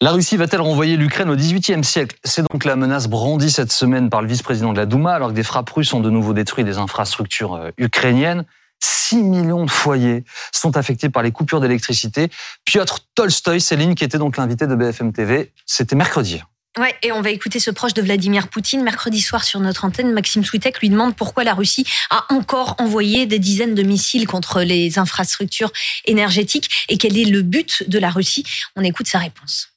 La Russie va-t-elle renvoyer l'Ukraine au XVIIIe siècle? C'est donc la menace brandie cette semaine par le vice-président de la Douma, alors que des frappes russes ont de nouveau détruit des infrastructures euh, ukrainiennes. 6 millions de foyers sont affectés par les coupures d'électricité. Piotr Tolstoï, Céline, qui était donc l'invité de BFM TV, c'était mercredi. Ouais, et on va écouter ce proche de Vladimir Poutine. Mercredi soir sur notre antenne, Maxime Switek lui demande pourquoi la Russie a encore envoyé des dizaines de missiles contre les infrastructures énergétiques et quel est le but de la Russie. On écoute sa réponse.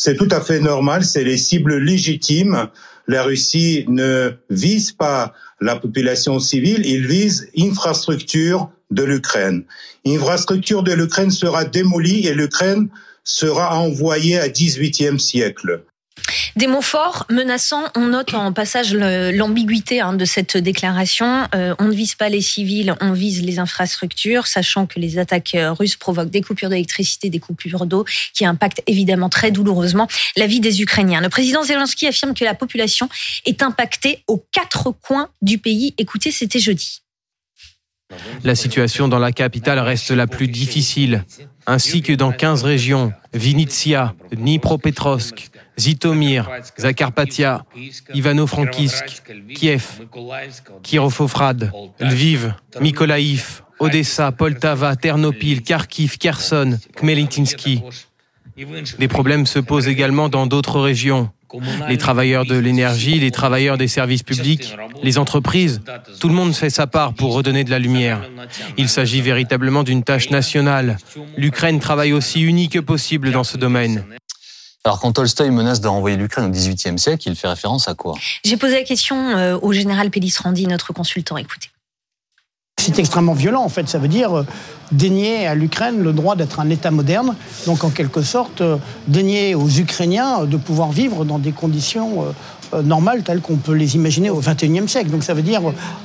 C'est tout à fait normal, c'est les cibles légitimes. La Russie ne vise pas la population civile, il vise infrastructure de l'Ukraine. Infrastructure de l'Ukraine sera démolie et l'Ukraine sera envoyée à 18e siècle. Des mots forts, menaçants. On note en passage l'ambiguïté hein, de cette déclaration. Euh, on ne vise pas les civils, on vise les infrastructures, sachant que les attaques euh, russes provoquent des coupures d'électricité, des coupures d'eau, qui impactent évidemment très douloureusement la vie des Ukrainiens. Le président Zelensky affirme que la population est impactée aux quatre coins du pays. Écoutez, c'était jeudi. La situation dans la capitale reste la plus difficile, ainsi que dans 15 régions, Vinitsia, Dnipropetrovsk, Zitomir, Zakarpatia, Ivano-Frankivsk, Kiev, Kirovofrad, Lviv, Mykolaïv, Odessa, Poltava, Ternopil, Kharkiv, Kherson, Khmelnytsky. Des problèmes se posent également dans d'autres régions, les travailleurs de l'énergie, les travailleurs des services publics, les entreprises, tout le monde fait sa part pour redonner de la lumière. Il s'agit véritablement d'une tâche nationale. L'Ukraine travaille aussi uni que possible dans ce domaine. Alors quand Tolstoï menace de renvoyer l'Ukraine au XVIIIe siècle, il fait référence à quoi? J'ai posé la question euh, au général Randi, notre consultant. Écoutez. C'est extrêmement violent en fait. Ça veut dire euh, dénier à l'Ukraine le droit d'être un État moderne. Donc en quelque sorte, euh, dénier aux Ukrainiens de pouvoir vivre dans des conditions normales telles qu'on peut les imaginer au XXIe siècle. Donc ça veut dire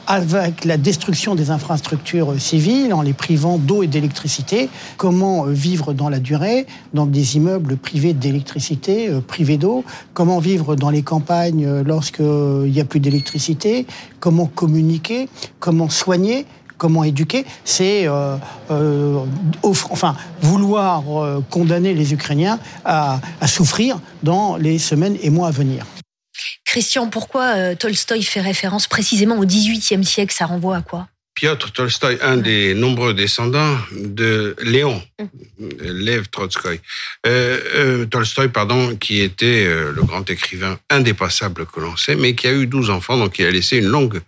avec la destruction des infrastructures civiles, en les privant d'eau et d'électricité, comment vivre dans la durée, dans des immeubles privés d'électricité, privés d'eau, comment vivre dans les campagnes lorsqu'il n'y a plus d'électricité, comment communiquer, comment soigner comment éduquer, c'est euh, euh, enfin, vouloir euh, condamner les Ukrainiens à, souffrir dans les semaines et mois à venir. Christian, pourquoi Tolstoï fait référence précisément au XVIIIe siècle? Ça renvoie à quoi? Piotr Tolstoï, un des nombreux descendants de Léon, mmh. Lev Trotsky. Tolstoï, pardon, qui était le grand écrivain indépassable que l'on sait, mais qui a eu 12 enfants, donc il a laissé une longue,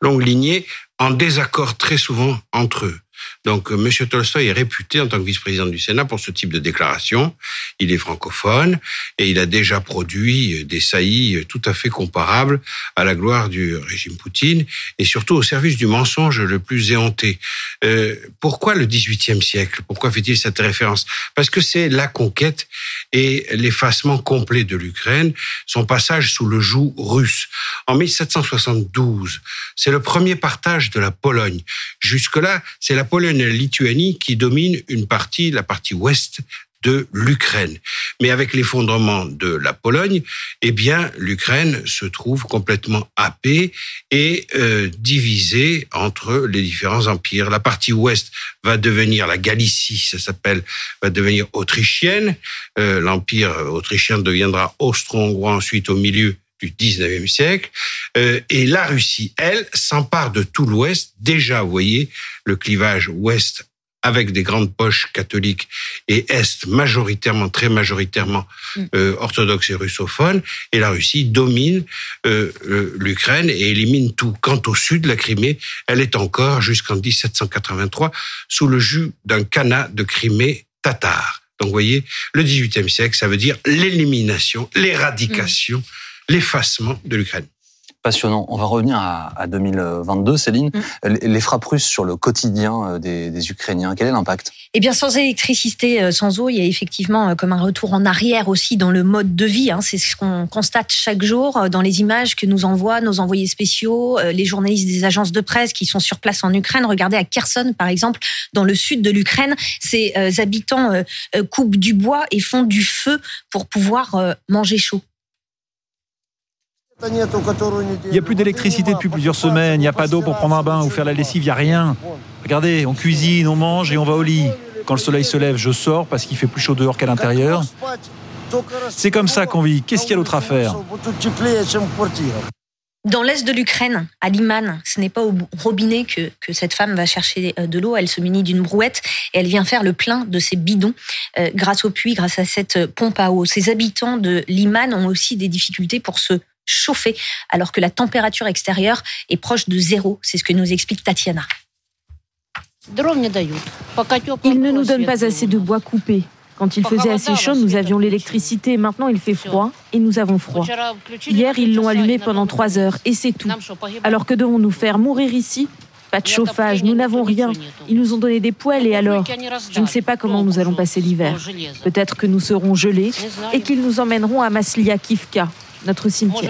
longue lignée en désaccord très souvent entre eux. Donc, euh, M. Tolstoï est réputé en tant que vice-président du Sénat pour ce type de déclaration. Il est francophone et il a déjà produit euh, des saillies euh, tout à fait comparables à la gloire du régime Poutine et surtout au service du mensonge le plus éhonté. pourquoi le XVIIIe siècle? Pourquoi fait-il cette référence? Parce que c'est la conquête et l'effacement complet de l'Ukraine, son passage sous le joug russe. En 1772, c'est le premier partage de la Pologne. Jusque-là, c'est la Pologne la Lituanie qui dominent une partie, la partie ouest de l'Ukraine. Mais avec l'effondrement de la Pologne, eh bien, l'Ukraine se trouve complètement happée et euh, divisée entre les différents empires. La partie ouest va devenir la Galicie, ça s'appelle, va devenir autrichienne. Euh, L'empire autrichien deviendra austro-hongrois ensuite au milieu du 19e siècle. Euh, et la Russie, elle, s'empare de tout l'Ouest. Déjà, vous voyez, le clivage Ouest avec des grandes poches catholiques et Est majoritairement, très majoritairement mm. euh, orthodoxe et russophone, et la Russie domine euh, l'Ukraine et élimine tout. Quant au sud, la Crimée, elle est encore jusqu'en 1783 sous le jus d'un canat de Crimée tatar. Donc vous voyez, le XVIIIe siècle, ça veut dire l'élimination, l'éradication. Mm l'effacement de l'Ukraine passionnant. On va revenir à, 2022, Céline. Mm. Les frappes russes sur le quotidien euh, des, Ukrainiens, quel est l'impact? Eh bien, sans électricité, euh, sans eau, il y a effectivement euh, comme un retour en arrière aussi dans le mode de vie. Hein. C'est ce qu'on constate chaque jour dans les images que nous envoient nos envoyés spéciaux, les journalistes des agences de presse qui sont sur place en Ukraine. Regardez à Kherson, par exemple, dans le sud de l'Ukraine, ces habitants coupent du bois et font du feu pour pouvoir manger chaud. Il n'y a plus d'électricité depuis plusieurs semaines, il n'y a pas d'eau pour prendre un bain ou faire la lessive, il n'y a rien. Regardez, on cuisine, on mange et on va au lit. Quand le soleil se lève, je sors parce qu'il fait plus chaud dehors qu'à l'intérieur. C'est comme ça qu'on vit. Qu'est-ce qu'il y a d'autre à faire? Dans l'est de l'Ukraine, à Liman, ce n'est pas au robinet que, cette femme va chercher euh, de l'eau. Elle se munit d'une brouette et elle vient faire le plein de ses bidons euh, grâce au puits, grâce à cette pompe à eau. Ces habitants de Liman ont aussi des difficultés pour se chauffer alors que la température extérieure est proche de zéro. C'est ce que nous explique Tatiana. Ils ne nous donnent pas assez de bois coupé. Quand il faisait assez chaud, nous avions l'électricité. Maintenant, il fait froid et nous avons froid. Hier, ils l'ont allumé pendant trois heures et c'est tout. Alors que devons-nous faire Mourir ici? Pas de chauffage, nous n'avons rien. Ils nous ont donné des poêles et alors Je ne sais pas comment nous allons passer l'hiver. Peut-être que nous serons gelés et qu'ils nous emmèneront à Maslia Kivka, notre cimetière.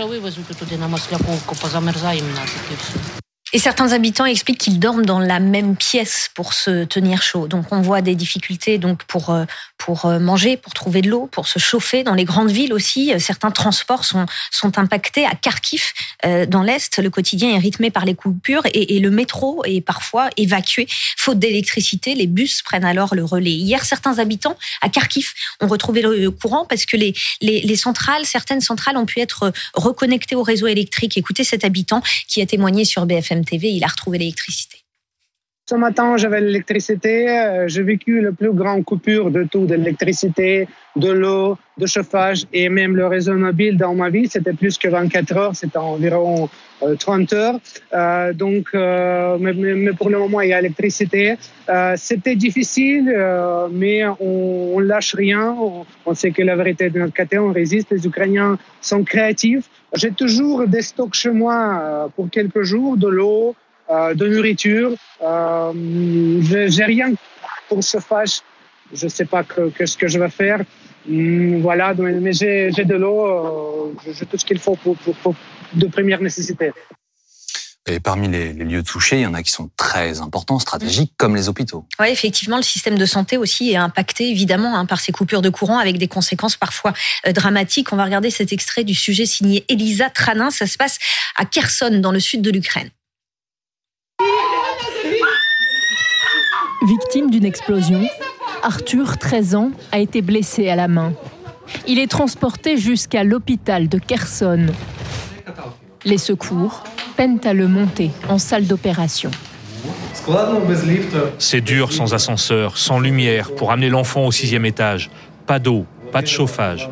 Et certains habitants expliquent qu'ils dorment dans la même pièce pour se tenir chaud. Donc on voit des difficultés donc pour euh, pour euh, manger, pour trouver de l'eau, pour se chauffer. Dans les grandes villes aussi, euh, certains transports sont sont impactés. À Kharkiv, dans l'est, le quotidien est rythmé par les coupures et, le métro est parfois évacué faute d'électricité. Les bus prennent alors le relais. Hier, certains habitants à Kharkiv ont retrouvé le courant parce que les les, les centrales, certaines centrales ont pu être reconnectées au réseau électrique. Écoutez cet habitant qui a témoigné sur BFM TV, il a retrouvé l'électricité. Ce matin, j'avais l'électricité. Euh, j'ai vécu la plus grande coupure de tout, de l'électricité, de l'eau, de chauffage et même le réseau mobile dans ma vie. C'était plus que 24 heures, c'était environ 30 euh, heures. Euh, donc, mais, pour le moment, il y a l'électricité. c'était difficile, mais on, ne lâche rien. On, sait que la vérité de notre côté, on résiste. Les Ukrainiens sont créatifs. J'ai toujours des stocks chez moi pour quelques jours, de l'eau, de nourriture. Euh, j'ai rien pour le chauffage. Je ne sais pas que, ce que je vais faire. Hmm, voilà, mais j'ai de l'eau, euh, j'ai tout ce qu'il faut pour, de première nécessité. Et parmi les, lieux touchés, il y en a qui sont très importants, stratégiques, comme les hôpitaux. Oui, effectivement, le système de santé aussi est impacté évidemment hein, par ces coupures de courant avec des conséquences parfois dramatiques. On va regarder cet extrait du sujet signé Elisa Tranin. Ça se passe à Kherson, dans le sud de l'Ukraine. Victime d'une explosion, Arthur, 13 ans, a été blessé à la main. Il est transporté jusqu'à l'hôpital de Kherson. Les secours peinent à le monter en salle d'opération. C'est dur sans ascenseur, sans lumière, pour amener l'enfant au sixième étage. Pas d'eau, pas de chauffage.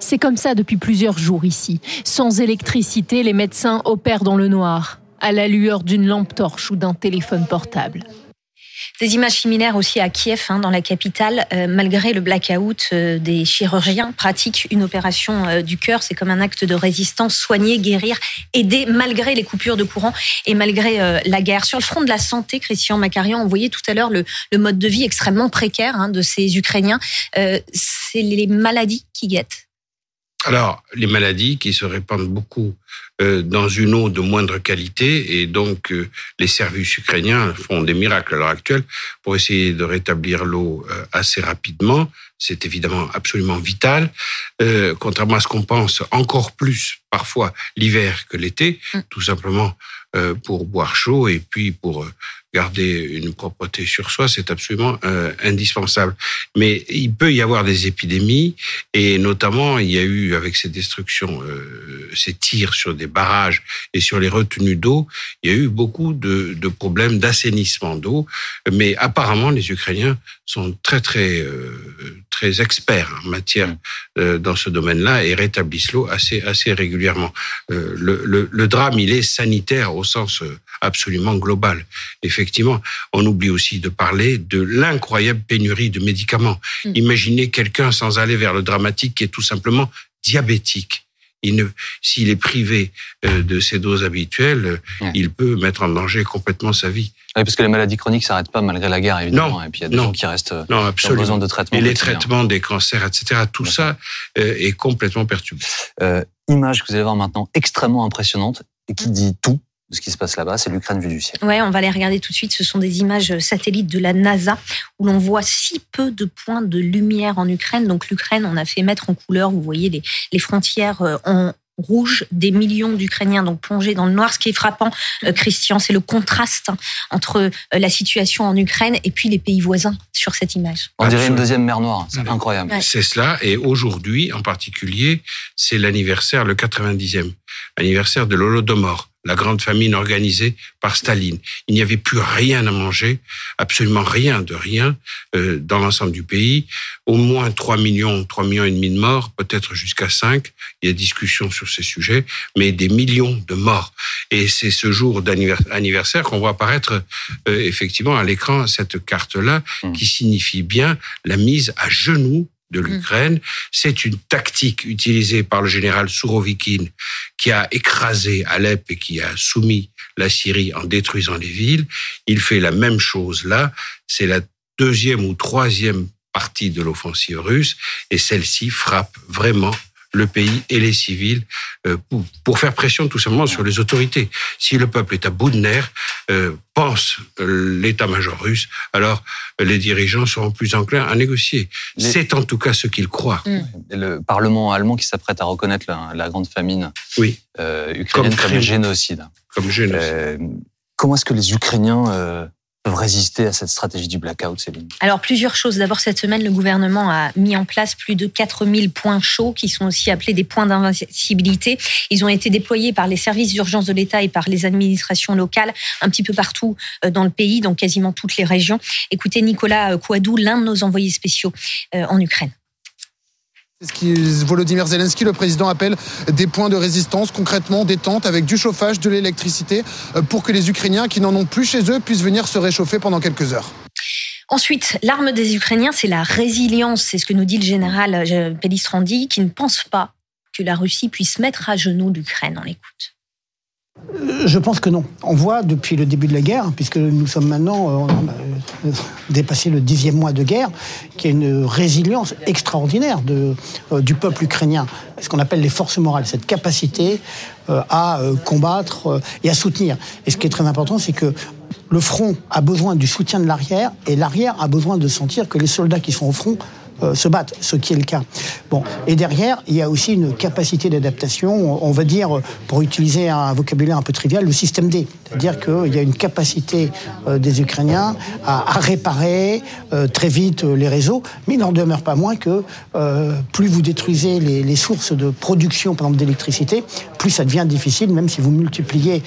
C'est comme ça depuis plusieurs jours ici. Sans électricité, les médecins opèrent dans le noir, à la lueur d'une lampe torche ou d'un téléphone portable. Des images similaires aussi à Kiev, hein, dans la capitale. Euh, malgré le blackout, euh, des chirurgiens pratiquent une opération euh, du cœur. C'est comme un acte de résistance, soigner, guérir, aider, malgré les coupures de courant et malgré la guerre. Sur le front de la santé, Christian Macarian, on voyait tout à l'heure le, mode de vie extrêmement précaire hein, de ces Ukrainiens. C'est les maladies qui guettent. Alors, les maladies qui se répandent beaucoup euh, dans une eau de moindre qualité, et donc euh, les services ukrainiens font des miracles à l'heure actuelle pour essayer de rétablir l'eau euh, assez rapidement. C'est évidemment absolument vital, contrairement à ce qu'on pense, encore plus parfois l'hiver que l'été, mm. tout simplement pour boire chaud et puis pour garder une propreté sur soi, c'est absolument euh, indispensable. Mais il peut y avoir des épidémies, et notamment il y a eu avec ces destructions, euh, ces tirs sur des barrages et sur les retenues d'eau, il y a eu beaucoup de, de problèmes d'assainissement d'eau. Mais apparemment, les Ukrainiens sont très très euh, très experts en matière euh, dans ce domaine-là et rétablissent l'eau assez assez régulièrement. Euh, le, le, le, drame, il est sanitaire au sens absolument global. Effectivement, on oublie aussi de parler de l'incroyable pénurie de médicaments. Mm. Imaginez quelqu'un sans aller vers le dramatique qui est tout simplement diabétique s'il est privé euh, de ses doses habituelles, il peut mettre en danger complètement sa vie. Oui, parce que les maladies chroniques s'arrêtent pas malgré la guerre, évidemment. Non, et puis il y a des gens qui restent euh, non, absolument. besoin de traitement. Et les traitements des cancers, etc., tout ça euh, est complètement perturbé. image que vous allez voir maintenant extrêmement impressionnante et qui dit tout de ce qui se passe là-bas, c'est l'Ukraine vue du ciel. Ouais, on va les regarder tout de suite. Ce sont des images satellites de la NASA où l'on voit si peu de points de lumière en Ukraine. Donc l'Ukraine, on a fait mettre en couleur, vous voyez les, les frontières en rouge, des millions d'Ukrainiens donc plongés dans le noir. Ce qui est frappant, euh, Christian, c'est le contraste hein, entre euh, la situation en Ukraine et puis les pays voisins sur cette image. On dirait une deuxième mer Noire, c'est incroyable. C'est cela, et aujourd'hui en particulier, c'est l'anniversaire, le 90e anniversaire de l'Holodomor la grande famine organisée par Staline. Il n'y avait plus rien à manger, absolument rien de rien euh, dans l'ensemble du pays. Au moins 3 millions, 3 millions et demi de morts, peut-être jusqu'à 5. Il y a discussion sur ces sujets, mais des millions de morts. Et c'est ce jour d'anniversaire qu'on voit apparaître euh, effectivement à l'écran cette carte-là, mmh. qui signifie bien la mise à genoux de mm. l'Ukraine. C'est une tactique utilisée par le général Sourovikine qui a écrasé Alep et qui a soumis la Syrie en détruisant les villes. Il fait la même chose là. C'est la deuxième ou troisième partie de l'offensive russe et celle-ci frappe vraiment le pays et les civils euh, pour, faire pression tout simplement sur les autorités. Si le peuple est à bout de nerfs, euh, pense euh, l'état-major russe, alors les dirigeants seront plus enclins à négocier. C'est en tout cas ce qu'ils croient. Mm. Le Parlement allemand qui s'apprête à reconnaître la, grande famine oui. ukrainienne comme, génocide. Comme génocide. comment est-ce que les Ukrainiens peuvent résister à cette stratégie du blackout, Céline Alors, plusieurs choses. D'abord, cette semaine, le gouvernement a mis en place plus de 4000 points chauds, qui sont aussi appelés des points d'invincibilité. Ils ont été déployés par les services d'urgence de l'État et par les administrations locales, un petit peu partout euh, dans le pays, dans quasiment toutes les régions. Écoutez Nicolas Kouadou, l'un de nos envoyés spéciaux euh, en Ukraine. C'est ce Volodymyr Zelensky, le président, appelle des points de résistance, concrètement des tentes avec du chauffage, de l'électricité, euh, pour que les Ukrainiens qui n'en ont plus chez eux puissent venir se réchauffer pendant quelques heures. Ensuite, l'arme des Ukrainiens, c'est la résilience. C'est ce que nous dit le général euh, Pellistrandi, qui ne pense pas que la Russie puisse mettre à genoux l'Ukraine. On l'écoute. Je pense que non. On voit depuis le début de la guerre, puisque nous sommes maintenant, euh, a dépassé le dixième mois de guerre, qu'il y a une résilience extraordinaire euh, du peuple ukrainien, ce qu'on appelle les forces morales, cette capacité euh, à combattre et à soutenir. Et ce qui est très important, c'est que le front a besoin du soutien de l'arrière et l'arrière a besoin de sentir que les soldats qui sont au front euh, se battent, ce qui est le cas. Bon, et derrière, il y a aussi une capacité d'adaptation, on va dire, pour utiliser un vocabulaire un peu trivial, le système D. C'est-à-dire qu'il y a une capacité euh, des Ukrainiens à, réparer euh, très vite les réseaux, mais il n'en demeure pas moins que plus vous détruisez les, sources de production, par exemple d'électricité, plus ça devient difficile, même si vous multipliez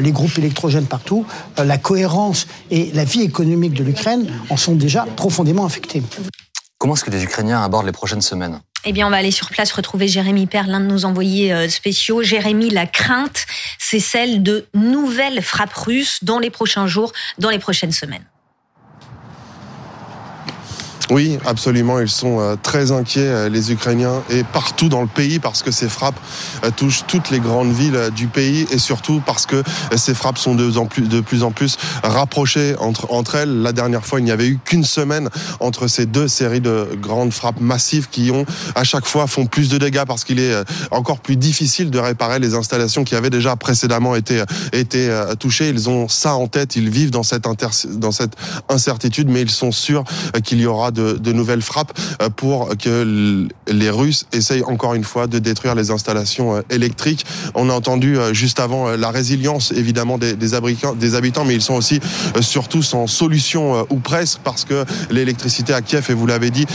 les groupes électrogènes partout, la cohérence et la vie économique de l'Ukraine en sont déjà profondément affectées. Comment est-ce que les Ukrainiens abordent les prochaines semaines eh bien, on va aller sur place retrouver Jérémy Père, l'un de nos envoyés euh, spéciaux. Jérémy, la crainte, c'est celle de nouvelles frappes russes dans les prochains jours, dans les prochaines semaines. Oui, absolument. Ils sont euh, très inquiets, euh, les Ukrainiens, et partout dans le pays, parce que ces frappes euh, touchent toutes les grandes villes du pays, et surtout parce que ces frappes sont de plus en plus, rapprochées entre, elles. La dernière fois, il n'y avait eu qu'une semaine entre ces deux séries de grandes frappes massives qui ont, à chaque fois, font plus de dégâts parce qu'il est encore plus difficile de réparer les installations qui avaient déjà précédemment été, été touchées. Ils ont ça en tête, ils vivent dans cette, dans cette incertitude, mais ils sont sûrs qu'il y aura de de, nouvelles frappes euh, pour que les Russes essayent encore une fois de détruire les installations euh, électriques. On a entendu euh, juste avant la résilience évidemment des, des, habitants, mais ils sont aussi surtout sans solution ou presque parce que l'électricité à Kiev, et vous l'avez dit,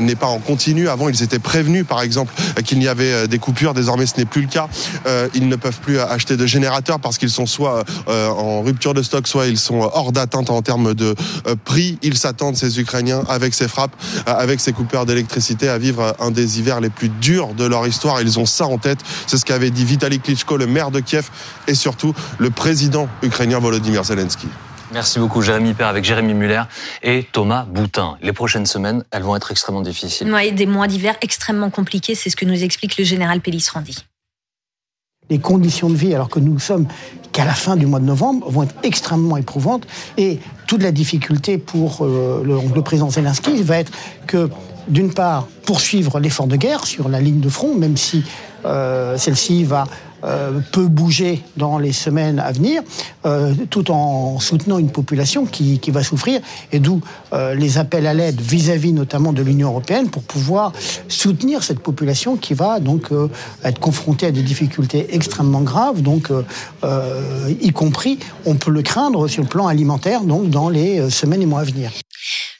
n'est pas en continu. Avant, ils étaient prévenus, par exemple, qu'il y avait des coupures. Désormais, ce n'est plus le cas. Ils ne peuvent plus acheter de générateurs parce qu'ils sont soit en rupture de stock, soit ils sont hors d'atteinte en termes de prix. Ils s'attendent, ces Ukrainiens, avec ces frappe euh, avec ces coupeurs d'électricité à vivre un des hivers les plus durs de leur histoire. Ils ont ça en tête. C'est ce qu'avait dit Vitaly Klitschko, le maire de Kiev, et surtout le président ukrainien Volodymyr Zelensky. Merci beaucoup, Jérémy Père, avec Jérémy Muller et Thomas Boutin. Les prochaines semaines, elles vont être extrêmement difficiles. Oui, des mois d'hiver extrêmement compliqués, c'est ce que nous explique le général Pellistrandi. Les conditions de vie, alors que nous sommes qu'à la fin du mois de novembre, vont être extrêmement éprouvantes. Et toute la difficulté pour euh, le, président Zelensky va être que, d'une part, poursuivre l'effort de guerre sur la ligne de front, même si euh, celle-ci va peut bouger dans les semaines à venir, tout en soutenant une population qui, qui va souffrir, et d'où les appels à l'aide vis-à-vis notamment de l'Union européenne pour pouvoir soutenir cette population qui va donc être confrontée à des difficultés extrêmement graves, donc y compris, on peut le craindre sur le plan alimentaire, donc dans les semaines et mois à venir.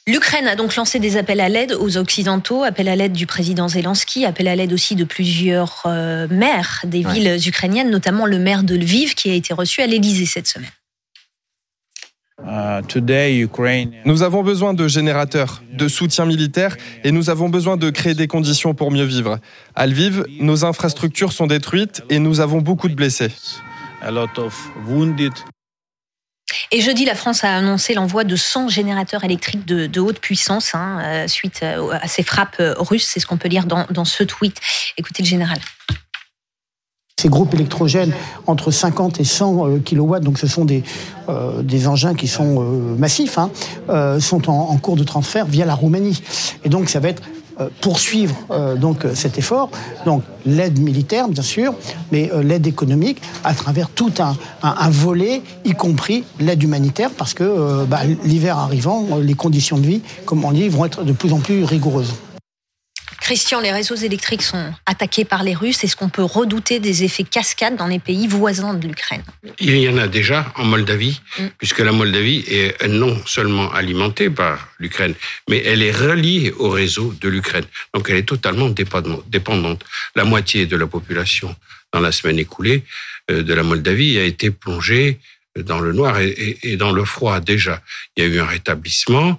L'Ukraine a donc lancé des appels à l'aide aux Occidentaux, appel à l'aide du président Zelensky, appel à l'aide aussi de plusieurs euh, maires des villes ukrainiennes, notamment le maire de Lviv qui a été reçu à l'Élysée cette semaine. Uh, nous avons besoin de générateurs, de soutien militaire et nous avons besoin de créer des conditions pour mieux vivre. À Lviv, nos infrastructures sont détruites et nous avons beaucoup de blessés. Et jeudi, la France a annoncé l'envoi de 100 générateurs électriques de, haute puissance hein, euh, suite euh, à ces frappes euh, russes. C'est ce qu'on peut lire dans, ce tweet. Écoutez le général. Ces groupes électrogènes entre 50 et 100 kW, donc ce sont des, engins qui sont massifs, hein, sont en, en, cours de transfert via la Roumanie. Et donc ça va être poursuivre euh, donc cet effort. Donc l'aide militaire, bien sûr, mais euh, l'aide économique à travers tout un, un, volet, y compris l'aide humanitaire, parce que bah, l'hiver arrivant, les conditions de vie, comme on dit, vont être de plus en plus rigoureuses. Christian, les réseaux électriques sont attaqués par les Russes. Est-ce qu'on peut redouter des effets cascades dans les pays voisins de l'Ukraine? Il y en a déjà en Moldavie, mm. puisque la Moldavie est non seulement alimentée par l'Ukraine, mais elle est reliée au réseau de l'Ukraine. Donc elle est totalement dépendante. La moitié de la population dans la semaine écoulée euh, de la Moldavie a été plongée dans le noir et, dans le froid déjà. Il y a eu un rétablissement.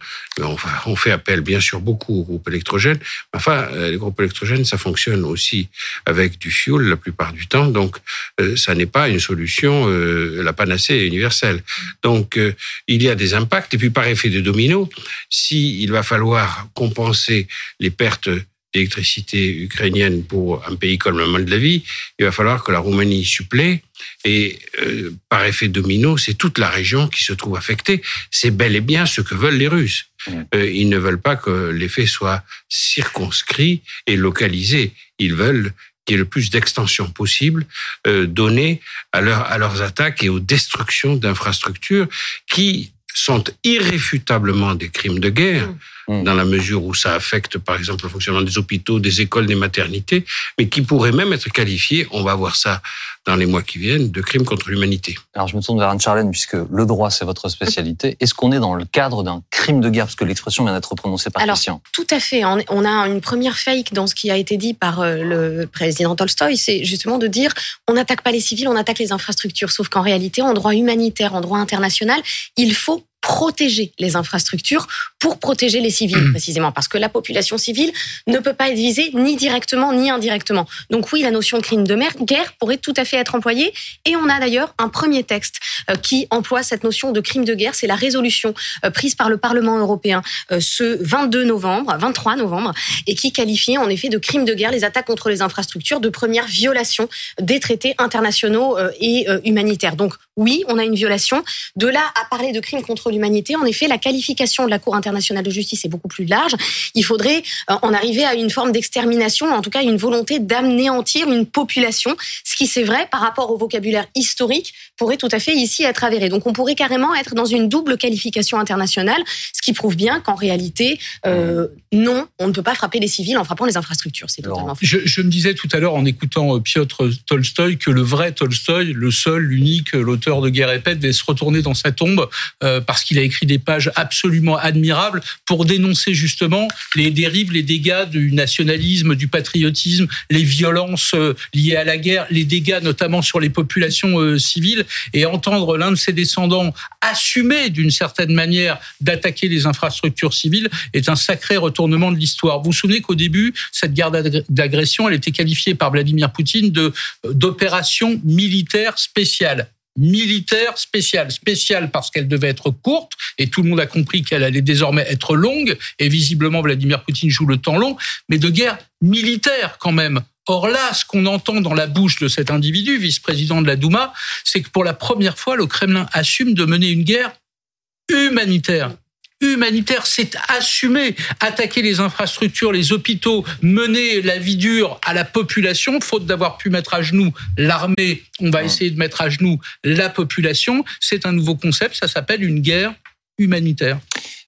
On, fait appel bien sûr beaucoup aux groupes électrogènes. Enfin, euh, les groupes électrogènes, ça fonctionne aussi avec du fioul la plupart du temps. Donc, euh, ça n'est pas une solution, euh, la panacée universelle. Donc, il y a des impacts. Et puis, par effet de domino, si il va falloir compenser les pertes d'électricité ukrainienne pour un pays comme la Moldavie, il va falloir que la Roumanie supplée. Et euh, par effet domino, c'est toute la région qui se trouve affectée. C'est bel et bien ce que veulent les Russes. Euh, ils ne veulent pas que l'effet soit circonscrit et localisé. Ils veulent qu'il y ait le plus d'extension possible euh, donnée à, à leurs attaques et aux destructions d'infrastructures qui sont irréfutablement des crimes de guerre. Mm. dans la mesure où ça affecte, par exemple, le fonctionnement des hôpitaux, des écoles, des maternités, mais qui pourrait même être qualifié, on va voir ça dans les mois qui viennent, de crimes contre l'humanité. Alors je me tourne vers Anne-Charlène, puisque le droit, c'est votre spécialité. Est-ce qu'on est dans le cadre d'un crime de guerre? Parce que l'expression vient d'être prononcée par Alors, Christian. Tout à fait. On a une première fake dans ce qui a été dit par euh, le président Tolstoï, c'est justement de dire on n'attaque pas les civils, on attaque les infrastructures. Sauf qu'en réalité, en droit humanitaire, en droit international, il faut protéger les infrastructures pour protéger les civils, mmh. précisément, parce que la population civile ne peut pas être visée ni directement ni indirectement. Donc oui, la notion de crime de guerre pourrait tout à fait être employée, et on a d'ailleurs un premier texte euh, qui emploie cette notion de crime de guerre, c'est la résolution euh, prise par le Parlement européen euh, ce 22 novembre, 23 novembre, et qui qualifie en effet de crime de guerre les attaques contre les infrastructures de première violation des traités internationaux et humanitaires. Donc oui, on a une violation. De là à parler de crime contre l'humanité, en effet, la qualification de la Cour internationale de justice est beaucoup plus large. Il faudrait euh, en arriver à une forme d'extermination, en tout cas une volonté d'anéantir une population, ce qui c'est vrai par rapport au vocabulaire historique pourrait tout à fait ici être avéré. Donc on pourrait carrément être dans une double qualification internationale, ce qui prouve bien qu'en réalité, euh, non, on ne peut pas frapper les civils en frappant les infrastructures. C'est totalement faux. Je, je, me disais tout à l'heure en écoutant euh, Piotr Tolstoï que le vrai Tolstoï, le seul, l'unique, l'auteur de Guerre Paix, devait se retourner dans sa tombe euh, parce qu'il a écrit des pages absolument admirables pour dénoncer justement les dérives, les dégâts du nationalisme, du patriotisme, les violences euh, liées à la guerre, les dégâts notamment sur les populations euh, civiles et entendre l'un de ses descendants assumer d'une certaine manière d'attaquer les infrastructures civiles est un sacré retournement de l'histoire. Vous vous souvenez qu'au début, cette guerre d'agression, elle était qualifiée par Vladimir Poutine d'opération militaire spéciale militaire spéciale. Spéciale parce qu'elle devait être courte, et tout le monde a compris qu'elle allait désormais être longue, et visiblement Vladimir Poutine joue le temps long, mais de guerre militaire quand même. Or là, ce qu'on entend dans la bouche de cet individu, vice-président de la Douma, c'est que pour la première fois, le Kremlin assume de mener une guerre humanitaire humanitaire, c'est assumer, attaquer les infrastructures, les hôpitaux, mener la vie dure à la population, faute d'avoir pu mettre à genoux l'armée, on va essayer de mettre à genoux la population. C'est un nouveau concept, ça s'appelle une guerre humanitaire.